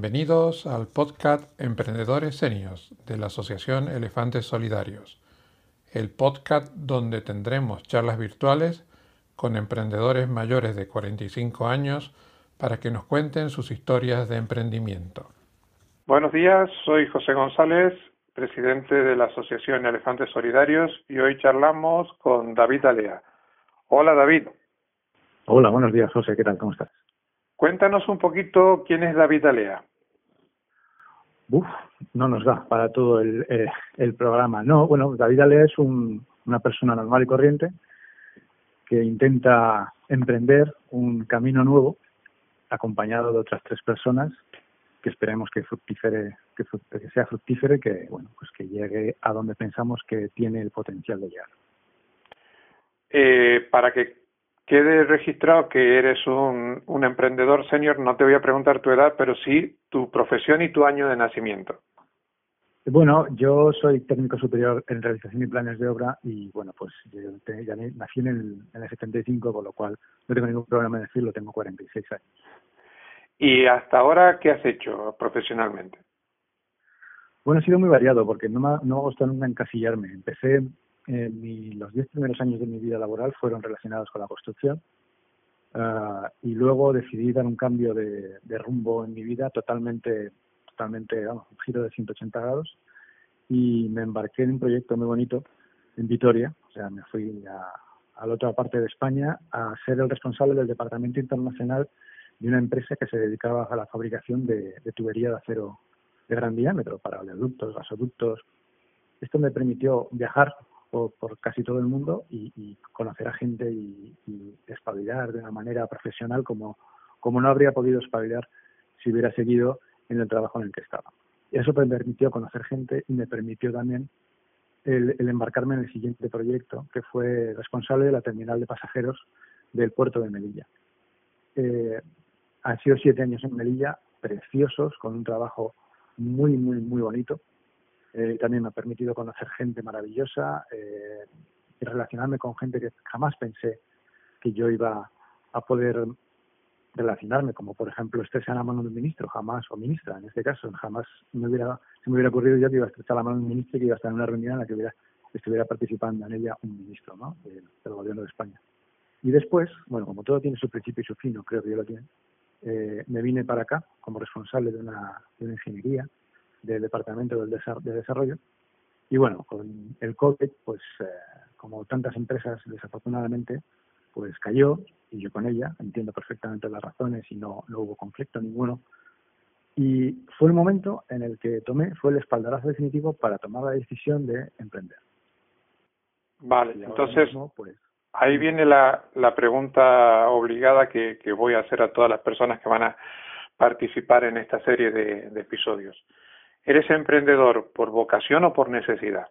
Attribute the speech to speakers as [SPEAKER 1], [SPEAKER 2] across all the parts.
[SPEAKER 1] Bienvenidos al podcast Emprendedores Senios de la Asociación Elefantes Solidarios, el podcast donde tendremos charlas virtuales con emprendedores mayores de 45 años para que nos cuenten sus historias de emprendimiento.
[SPEAKER 2] Buenos días, soy José González, presidente de la Asociación Elefantes Solidarios y hoy charlamos con David Alea. Hola David.
[SPEAKER 3] Hola, buenos días José, ¿qué tal? ¿Cómo estás?
[SPEAKER 2] Cuéntanos un poquito quién es David Alea.
[SPEAKER 3] No nos da para todo el, eh, programa. No, bueno, David Alea es un, una persona normal y corriente que intenta emprender un camino nuevo acompañado de otras tres personas que esperemos que fructífere, que, que sea fructífero y que bueno pues que llegue a donde pensamos que tiene el potencial de llegar.
[SPEAKER 2] Eh, para que quede registrado que eres un, un emprendedor senior, no te voy a preguntar tu edad, pero sí tu profesión y tu año de nacimiento.
[SPEAKER 3] Bueno, yo soy técnico superior en realización y planes de obra y bueno, pues yo ya nací en el, en el 75, con lo cual no tengo ningún problema en decirlo, tengo 46 años.
[SPEAKER 2] ¿Y hasta ahora qué has hecho profesionalmente?
[SPEAKER 3] Bueno, ha sido muy variado porque no me, no me ha gustado nunca encasillarme. Empecé mi, los diez primeros años de mi vida laboral fueron relacionados con la construcción uh, y luego decidí dar un cambio de, de, rumbo en mi vida totalmente, totalmente, vamos, un giro de 180 grados y me embarqué en un proyecto muy bonito en Vitoria, o sea, me fui a, a la otra parte de España a ser el responsable del departamento internacional de una empresa que se dedicaba a la fabricación de, de tubería de acero de gran diámetro para oleoductos, gasoductos. Esto me permitió viajar por, por casi todo el mundo y, conocer a gente y, espabilar de una manera profesional como, como no habría podido espabilar si hubiera seguido en el trabajo en el que estaba. Eso me permitió conocer gente y me permitió también el, el embarcarme en el siguiente proyecto, que fue responsable de la terminal de pasajeros del puerto de Melilla. Eh, han sido siete años en Melilla, preciosos, con un trabajo muy, muy, muy bonito eh, también me ha permitido conocer gente maravillosa eh, y relacionarme con gente que jamás pensé que yo iba a poder relacionarme, como por ejemplo estrechar la mano de un ministro, jamás, o ministra en este caso, jamás me hubiera, se me hubiera ocurrido yo que iba a estrechar la mano de un ministro y que iba a estar en una reunión en la que hubiera, estuviera participando en ella un ministro ¿no? del, gobierno de España. Y después, bueno, como todo tiene su principio y su fin, creo que yo lo tiene, eh, me vine para acá como responsable de una, de una ingeniería del Departamento del de Desarrollo. Y bueno, con el COVID, pues eh, como tantas empresas, desafortunadamente, pues cayó y yo con ella entiendo perfectamente las razones y no, no hubo conflicto ninguno. Y fue el momento en el que tomé, fue el espaldarazo definitivo para tomar la decisión de emprender.
[SPEAKER 2] Vale, entonces mismo, pues, ahí viene la, la pregunta obligada que, que voy a hacer a todas las personas que van a participar en esta serie de, de episodios. ¿Eres emprendedor por vocación o por necesidad?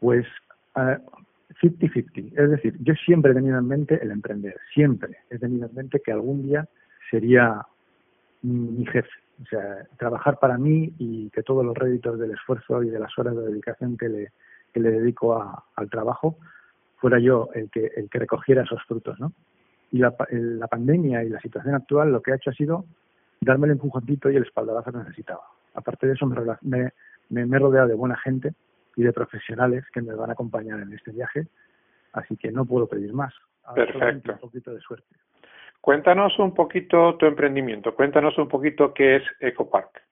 [SPEAKER 3] Pues 50-50. Uh, es decir, yo siempre he tenido en mente el emprender. Siempre he tenido en mente que algún día sería mi jefe. O sea, trabajar para mí y que todos los réditos del esfuerzo y de las horas de dedicación que le, que le dedico a, al trabajo fuera yo el que, el que recogiera esos frutos, ¿no? Y la, la pandemia y la situación actual lo que ha hecho ha sido darme el empujoncito y el espaldarazo que necesitaba. Aparte de eso, me, me, me, me he rodeado de buena gente y de profesionales que me van a acompañar en este viaje, así que no puedo pedir más.
[SPEAKER 2] Perfecto.
[SPEAKER 3] Un poquito de suerte.
[SPEAKER 2] Cuéntanos un poquito tu emprendimiento, cuéntanos un poquito qué es EcoPark.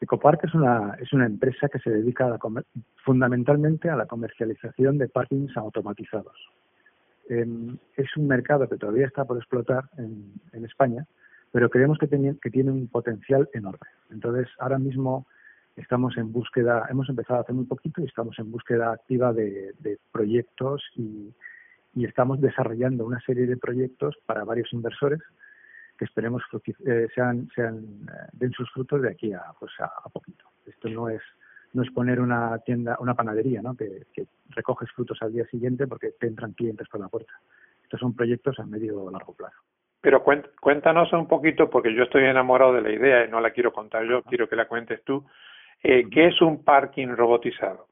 [SPEAKER 3] EcoPark es una, es una empresa que se dedica a la fundamentalmente a la comercialización de parkings automatizados. Eh, es un mercado que todavía está por explotar en, en España, pero creemos que, tiene, que tiene un potencial enorme. Entonces, ahora mismo estamos en búsqueda, hemos empezado hace muy poquito y estamos en búsqueda activa de, proyectos y, estamos desarrollando una serie de proyectos para varios inversores que esperemos eh, sean, eh, den sus frutos de aquí a, pues a, a, poquito. Esto no es no es poner una tienda, una panadería, ¿no? Que, que recoges frutos al día siguiente porque te entran clientes por la puerta. Estos son proyectos a medio o largo plazo.
[SPEAKER 2] Pero cuéntanos un poquito, porque yo estoy enamorado de la idea y no la quiero contar yo, quiero que la cuentes tú. Eh, ¿Qué es un parking robotizado?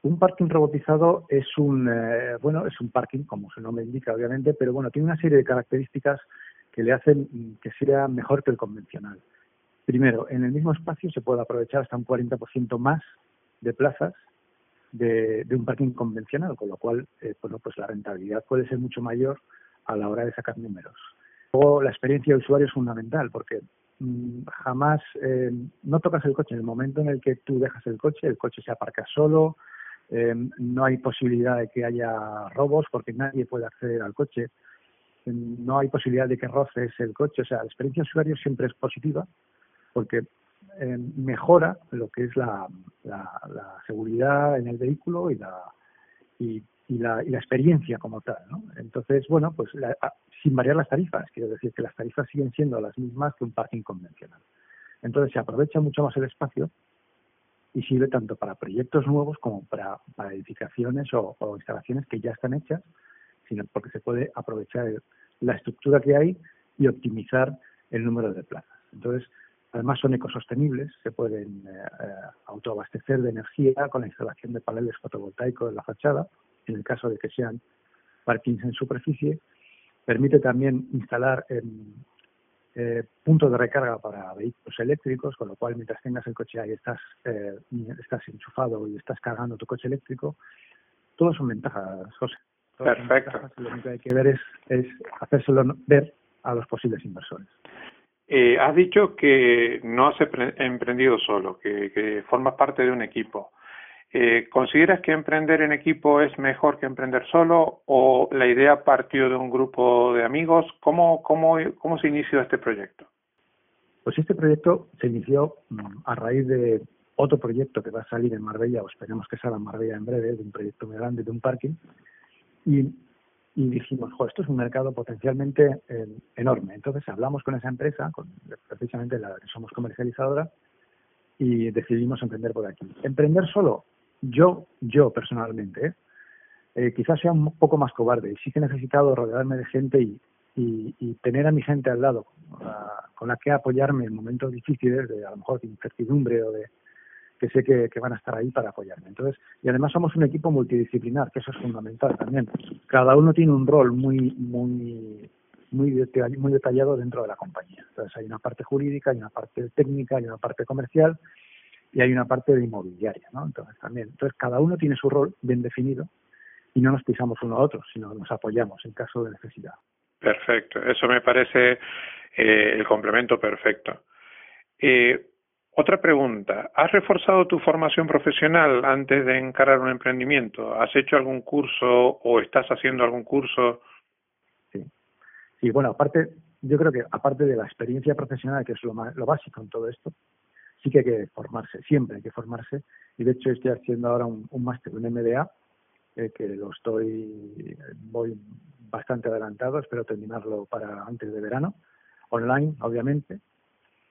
[SPEAKER 3] Un parking robotizado es un, eh, bueno, es un parking, como su nombre indica, obviamente, pero bueno, tiene una serie de características que le hacen que sea mejor que el convencional. Primero, en el mismo espacio se puede aprovechar hasta un 40% más de plazas de, un parking convencional, con lo cual, eh, bueno, pues la rentabilidad puede ser mucho mayor a la hora de sacar números. La experiencia de usuario es fundamental porque mm, jamás eh, no tocas el coche. En el momento en el que tú dejas el coche, el coche se aparca solo, eh, no hay posibilidad de que haya robos porque nadie puede acceder al coche, no hay posibilidad de que roces el coche. O sea, la experiencia de usuario siempre es positiva porque eh, mejora lo que es la, seguridad en el vehículo y la, y, la, experiencia como tal. ¿no? Entonces, bueno, pues sin variar las tarifas, quiero decir que las tarifas siguen siendo las mismas que un parking convencional. Entonces se aprovecha mucho más el espacio y sirve tanto para proyectos nuevos como para, edificaciones o, instalaciones que ya están hechas, sino porque se puede aprovechar la estructura que hay y optimizar el número de plazas. Entonces, Además son ecosostenibles, se pueden eh, eh, autoabastecer de energía con la instalación de paneles fotovoltaicos en la fachada, en el caso de que sean parkings en superficie. Permite también instalar eh, puntos de recarga para vehículos eléctricos, con lo cual mientras tengas el coche ahí estás, estás enchufado y estás cargando tu coche eléctrico. Todas son ventajas, José.
[SPEAKER 2] Perfecto.
[SPEAKER 3] Lo único que hay que ver es, es hacérselo ver a los posibles inversores.
[SPEAKER 2] Eh, has dicho que no has emprendido solo, que, formas parte de un equipo. Eh, ¿Consideras que emprender en equipo es mejor que emprender solo o la idea partió de un grupo de amigos? ¿Cómo, cómo, cómo se inició este proyecto?
[SPEAKER 3] Pues este proyecto se inició mm, a raíz de otro proyecto que va a salir en Marbella, o esperemos que salga en Marbella en breve, de un proyecto muy grande de un parking. Y y dijimos, jo, esto es un mercado potencialmente eh, enorme. Entonces hablamos con esa empresa, con, precisamente la que somos comercializadora, y decidimos emprender por aquí. Emprender solo, yo, yo personalmente, ¿eh? Eh, quizás sea un poco más cobarde y sí que he necesitado rodearme de gente y, y, tener a mi gente al lado con la que apoyarme en momentos difíciles, de a lo mejor de incertidumbre o de, que sé que, van a estar ahí para apoyarme. Entonces, y además somos un equipo multidisciplinar, que eso es fundamental también. Cada uno tiene un rol muy, muy, muy, muy detallado dentro de la compañía. Entonces, hay una parte jurídica, hay una parte técnica, hay una parte comercial y hay una parte de inmobiliaria, ¿no? Entonces, también. Entonces, cada uno tiene su rol bien definido y no nos pisamos uno a otro, sino nos apoyamos en caso de necesidad.
[SPEAKER 2] Perfecto, eso me parece eh, el complemento perfecto. Eh, otra pregunta, ¿has reforzado tu formación profesional antes de encarar un emprendimiento? ¿Has hecho algún curso o estás haciendo algún curso?
[SPEAKER 3] Sí, sí bueno, aparte, yo creo que aparte de la experiencia profesional, que es lo, lo básico en todo esto, sí que hay que formarse, siempre hay que formarse. Y de hecho estoy haciendo ahora un, máster, un MBA, eh, que lo estoy, voy bastante adelantado, espero terminarlo para antes de verano, online, obviamente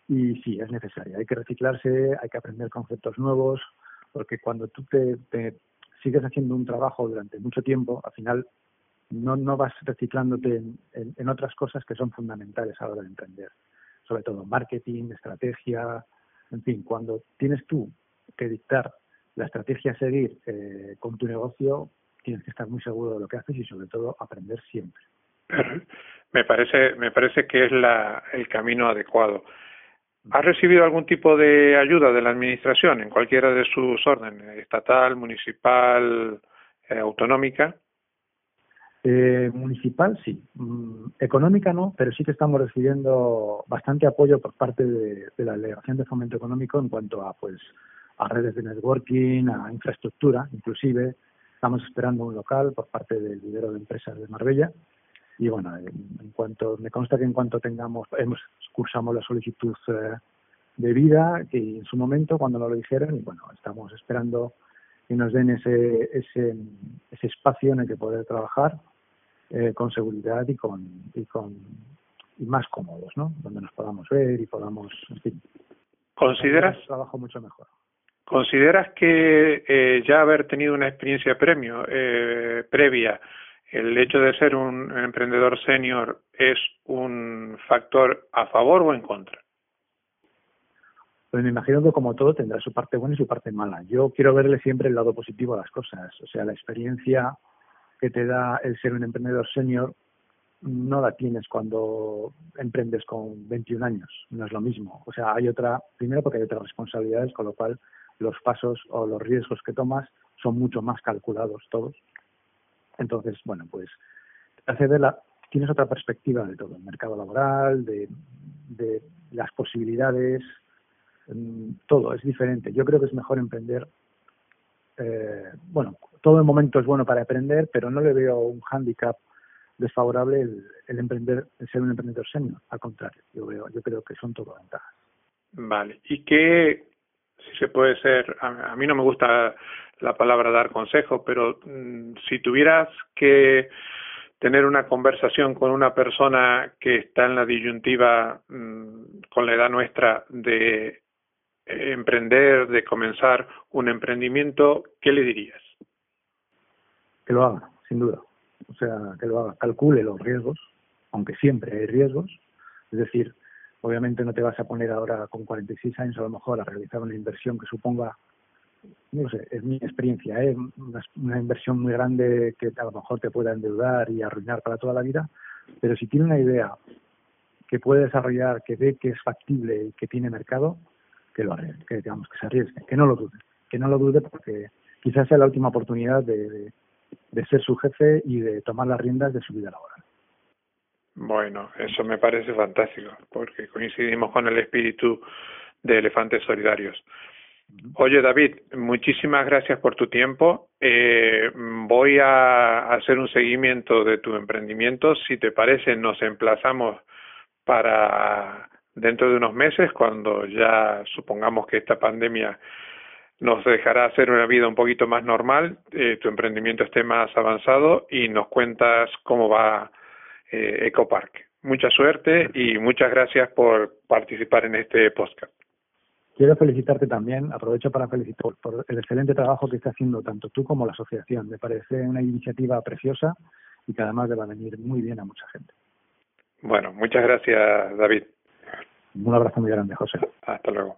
[SPEAKER 3] y sí, es necesario. Hay que reciclarse, hay que aprender conceptos nuevos, porque cuando tú te, sigues haciendo un trabajo durante mucho tiempo, al final no, no vas reciclándote en, otras cosas que son fundamentales a la hora de emprender. Sobre todo marketing, estrategia, en fin, cuando tienes tú que dictar la estrategia a seguir eh, con tu negocio, tienes que estar muy seguro de lo que haces y sobre todo aprender siempre.
[SPEAKER 2] Me parece, me parece que es la, el camino adecuado. ¿Ha recibido algún tipo de ayuda de la Administración en cualquiera de sus órdenes, estatal, municipal, eh, autonómica?
[SPEAKER 3] Eh, municipal sí, mm, económica no, pero sí que estamos recibiendo bastante apoyo por parte de, la Delegación de Fomento Económico en cuanto a pues a redes de networking, a infraestructura, inclusive. Estamos esperando un local por parte del lidero de empresas de Marbella. Y bueno, en, cuanto me consta que en cuanto tengamos, hemos cursamos la solicitud eh, de vida que en su momento cuando nos lo dijeron y bueno, estamos esperando que nos den ese, ese, ese espacio en el que poder trabajar eh, con seguridad y con, y con y más cómodos, ¿no? Donde nos podamos ver y podamos, en fin.
[SPEAKER 2] ¿Consideras?
[SPEAKER 3] Trabajo mucho mejor.
[SPEAKER 2] ¿Consideras que eh, ya haber tenido una experiencia premio, eh, previa el hecho de ser un emprendedor senior es un factor a favor o en contra?
[SPEAKER 3] Pues me imagino que como todo tendrá su parte buena y su parte mala. Yo quiero verle siempre el lado positivo a las cosas. O sea, la experiencia que te da el ser un emprendedor senior no la tienes cuando emprendes con 21 años, no es lo mismo. O sea, hay otra, primero porque hay otras responsabilidades, con lo cual los pasos o los riesgos que tomas son mucho más calculados todos. Entonces, bueno, pues hace ver la, tienes otra perspectiva de todo, el mercado laboral, de, de las posibilidades, mm, todo es diferente. Yo creo que es mejor emprender, eh, bueno, todo el momento es bueno para emprender, pero no le veo un hándicap desfavorable el, emprender, el ser un emprendedor senior. Al contrario, yo veo, yo creo que son todo ventajas.
[SPEAKER 2] Vale. ¿Y qué, si se puede ser, a, mí no me gusta la palabra dar consejo, pero mm, si tuvieras que tener una conversación con una persona que está en la disyuntiva mm, con la edad nuestra de emprender, de comenzar un emprendimiento, ¿qué le dirías?
[SPEAKER 3] Que lo haga, sin duda. O sea, que lo haga, calcule los riesgos, aunque siempre hay riesgos. Es decir, obviamente no te vas a poner ahora con 46 años a lo mejor a realizar una inversión que suponga no sé, es mi experiencia, ¿eh? una, inversión muy grande que a lo mejor te pueda endeudar y arruinar para toda la vida, pero si tiene una idea que puede desarrollar, que ve que es factible y que tiene mercado, que lo arriesgue, que digamos que se arriesgue, que no lo dude, que no lo dude porque quizás sea la última oportunidad de, de ser su jefe y de tomar las riendas de su vida laboral.
[SPEAKER 2] Bueno, eso me parece fantástico, porque coincidimos con el espíritu de Elefantes Solidarios. Oye, David, muchísimas gracias por tu tiempo. Eh, voy a hacer un seguimiento de tu emprendimiento. Si te parece, nos emplazamos para dentro de unos meses, cuando ya supongamos que esta pandemia nos dejará hacer una vida un poquito más normal, eh, tu emprendimiento esté más avanzado y nos cuentas cómo va eh, Ecopark. Mucha suerte y muchas gracias por participar en este podcast.
[SPEAKER 3] Quiero felicitarte también, aprovecho para felicitar por el excelente trabajo que está haciendo tanto tú como la asociación. Me parece una iniciativa preciosa y que además le va a venir muy bien a mucha gente.
[SPEAKER 2] Bueno, muchas gracias, David.
[SPEAKER 3] Un abrazo muy grande, José.
[SPEAKER 2] Hasta luego.